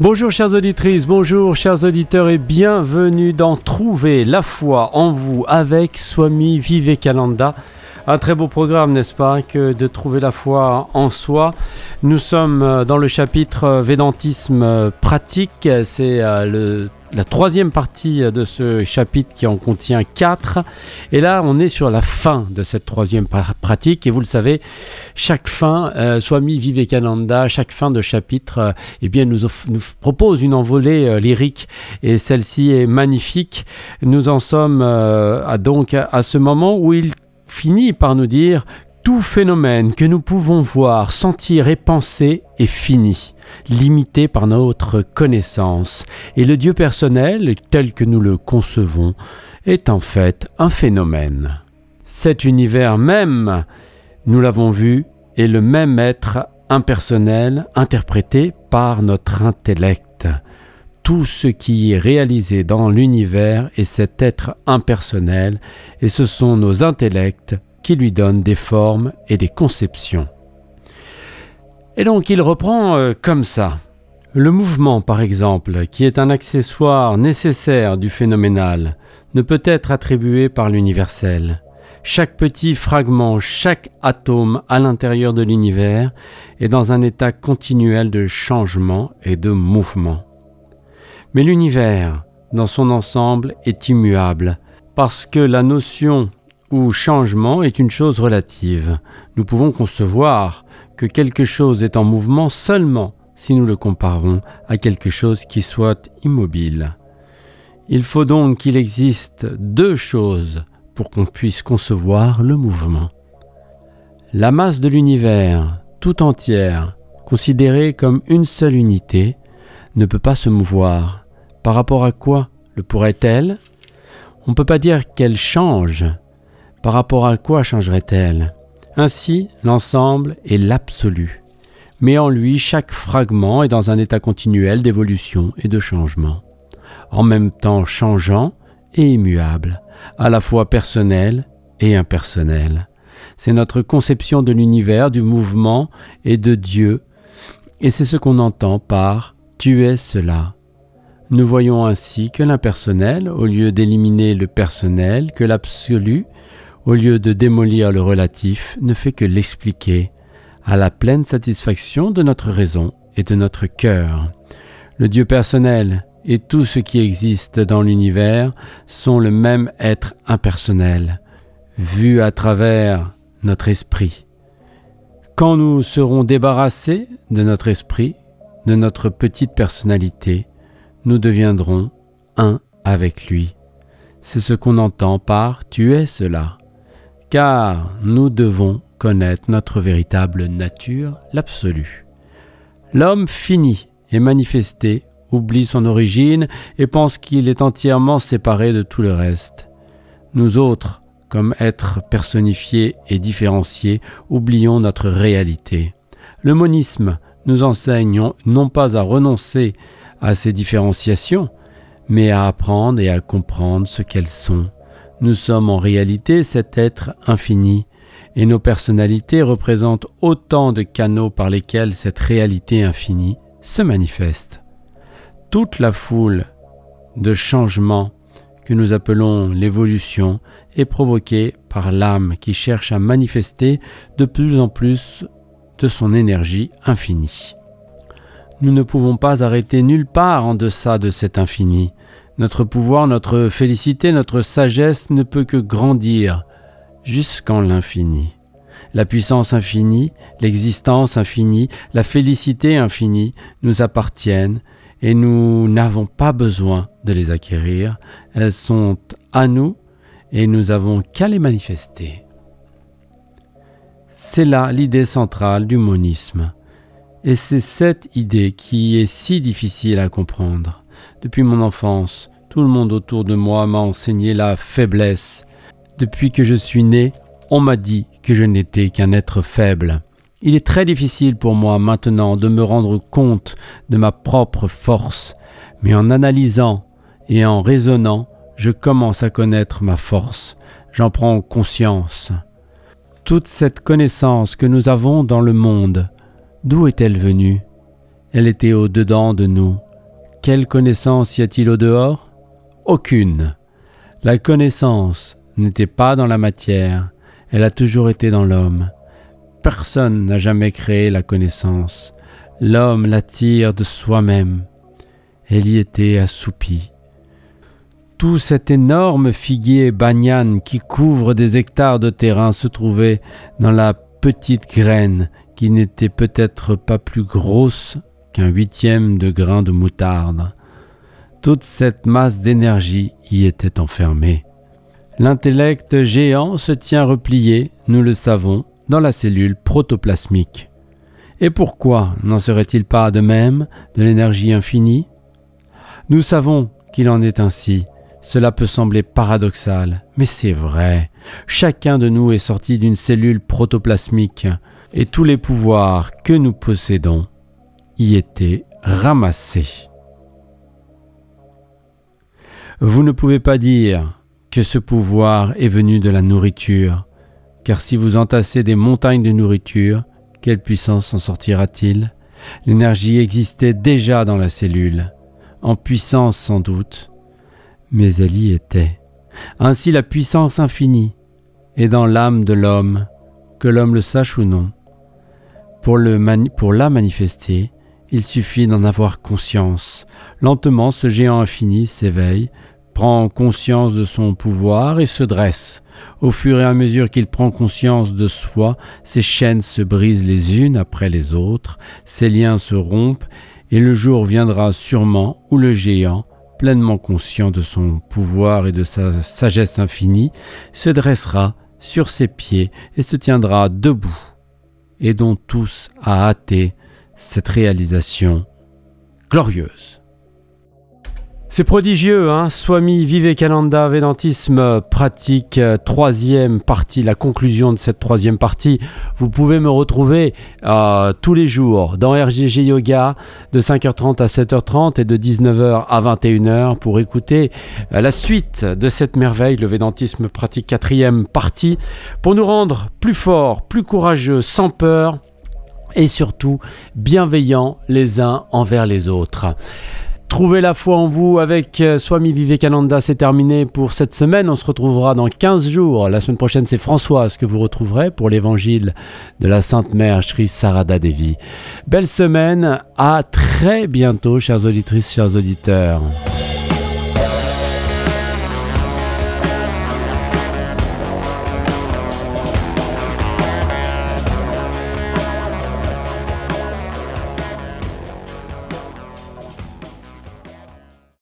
Bonjour chères auditrices, bonjour chers auditeurs et bienvenue dans Trouver la foi en vous avec Swami Vivekananda. Un très beau programme, n'est-ce pas, que de trouver la foi en soi. Nous sommes euh, dans le chapitre euh, Védantisme euh, pratique. C'est le la troisième partie de ce chapitre qui en contient quatre. Et là, on est sur la fin de cette troisième pratique. Et vous le savez, chaque fin, euh, Swami Vivekananda, chaque fin de chapitre, euh, eh bien, nous, propose une envolée euh, lyrique. Et celle-ci est magnifique. Nous en sommes à, donc à ce moment où il finit par nous dire tout phénomène que nous pouvons voir, sentir et penser est fini limité par notre connaissance, et le Dieu personnel, tel que nous le concevons, est en fait un phénomène. Cet univers même, nous l'avons vu, est le même être impersonnel interprété par notre intellect. Tout ce qui est réalisé dans l'univers est cet être impersonnel, et ce sont nos intellects qui lui donnent des formes et des conceptions. Et donc il reprend euh, comme ça. Le mouvement, par exemple, qui est un accessoire nécessaire du phénoménal, ne peut être attribué par l'universel. Chaque petit fragment, chaque atome à l'intérieur de l'univers est dans un état continuel de changement et de mouvement. Mais l'univers, dans son ensemble, est immuable, parce que la notion ou changement est une chose relative. Nous pouvons concevoir que quelque chose est en mouvement seulement si nous le comparons à quelque chose qui soit immobile. Il faut donc qu'il existe deux choses pour qu'on puisse concevoir le mouvement. La masse de l'univers tout entière, considérée comme une seule unité, ne peut pas se mouvoir. Par rapport à quoi le pourrait-elle? On ne peut pas dire qu'elle change. Par rapport à quoi changerait-elle? Ainsi, l'ensemble est l'absolu, mais en lui chaque fragment est dans un état continuel d'évolution et de changement, en même temps changeant et immuable, à la fois personnel et impersonnel. C'est notre conception de l'univers, du mouvement et de Dieu, et c'est ce qu'on entend par Tu es cela. Nous voyons ainsi que l'impersonnel, au lieu d'éliminer le personnel, que l'absolu, au lieu de démolir le relatif, ne fait que l'expliquer, à la pleine satisfaction de notre raison et de notre cœur. Le Dieu personnel et tout ce qui existe dans l'univers sont le même être impersonnel, vu à travers notre esprit. Quand nous serons débarrassés de notre esprit, de notre petite personnalité, nous deviendrons un avec lui. C'est ce qu'on entend par tu es cela car nous devons connaître notre véritable nature, l'absolu. L'homme fini et manifesté oublie son origine et pense qu'il est entièrement séparé de tout le reste. Nous autres, comme êtres personnifiés et différenciés, oublions notre réalité. Le monisme nous enseigne non pas à renoncer à ces différenciations, mais à apprendre et à comprendre ce qu'elles sont nous sommes en réalité cet être infini, et nos personnalités représentent autant de canaux par lesquels cette réalité infinie se manifeste. Toute la foule de changements que nous appelons l'évolution est provoquée par l'âme qui cherche à manifester de plus en plus de son énergie infinie. Nous ne pouvons pas arrêter nulle part en deçà de cet infini. Notre pouvoir, notre félicité, notre sagesse ne peut que grandir jusqu'en l'infini. La puissance infinie, l'existence infinie, la félicité infinie nous appartiennent et nous n'avons pas besoin de les acquérir. Elles sont à nous et nous avons qu'à les manifester. C'est là l'idée centrale du monisme. Et c'est cette idée qui est si difficile à comprendre. Depuis mon enfance, tout le monde autour de moi m'a enseigné la faiblesse. Depuis que je suis né, on m'a dit que je n'étais qu'un être faible. Il est très difficile pour moi maintenant de me rendre compte de ma propre force, mais en analysant et en raisonnant, je commence à connaître ma force. J'en prends conscience. Toute cette connaissance que nous avons dans le monde, d'où est-elle venue? Elle était au-dedans de nous, quelle connaissance y a-t-il au dehors Aucune. La connaissance n'était pas dans la matière, elle a toujours été dans l'homme. Personne n'a jamais créé la connaissance. L'homme l'attire de soi-même. Elle y était assoupie. Tout cet énorme figuier banyan qui couvre des hectares de terrain se trouvait dans la petite graine qui n'était peut-être pas plus grosse huitième de grain de moutarde. Toute cette masse d'énergie y était enfermée. L'intellect géant se tient replié, nous le savons, dans la cellule protoplasmique. Et pourquoi n'en serait-il pas de même de l'énergie infinie? Nous savons qu'il en est ainsi. Cela peut sembler paradoxal, mais c'est vrai. Chacun de nous est sorti d'une cellule protoplasmique, et tous les pouvoirs que nous possédons y étaient ramassés. Vous ne pouvez pas dire que ce pouvoir est venu de la nourriture, car si vous entassez des montagnes de nourriture, quelle puissance en sortira-t-il? L'énergie existait déjà dans la cellule, en puissance sans doute, mais elle y était. Ainsi la puissance infinie est dans l'âme de l'homme, que l'homme le sache ou non. Pour, la manifester, il suffit d'en avoir conscience. Lentement, ce géant infini s'éveille, prend conscience de son pouvoir et se dresse. Au fur et à mesure qu'il prend conscience de soi, ses chaînes se brisent les unes après les autres, ses liens se rompent, et le jour viendra sûrement où le géant, pleinement conscient de son pouvoir et de sa sagesse infinie, se dressera sur ses pieds et se tiendra debout, et dont tous a hâté cette réalisation glorieuse. C'est prodigieux, hein Swami Vivekananda Vedantisme pratique euh, troisième partie, la conclusion de cette troisième partie. Vous pouvez me retrouver euh, tous les jours dans RGG Yoga de 5h30 à 7h30 et de 19h à 21h pour écouter euh, la suite de cette merveille, le Védantisme pratique quatrième partie, pour nous rendre plus forts, plus courageux, sans peur et surtout bienveillants les uns envers les autres. Trouvez la foi en vous avec euh, Swami Vivekananda, c'est terminé pour cette semaine. On se retrouvera dans 15 jours. La semaine prochaine, c'est Françoise que vous retrouverez pour l'évangile de la Sainte Mère Sri Sarada Devi. Belle semaine, à très bientôt, chères auditrices, chers auditeurs.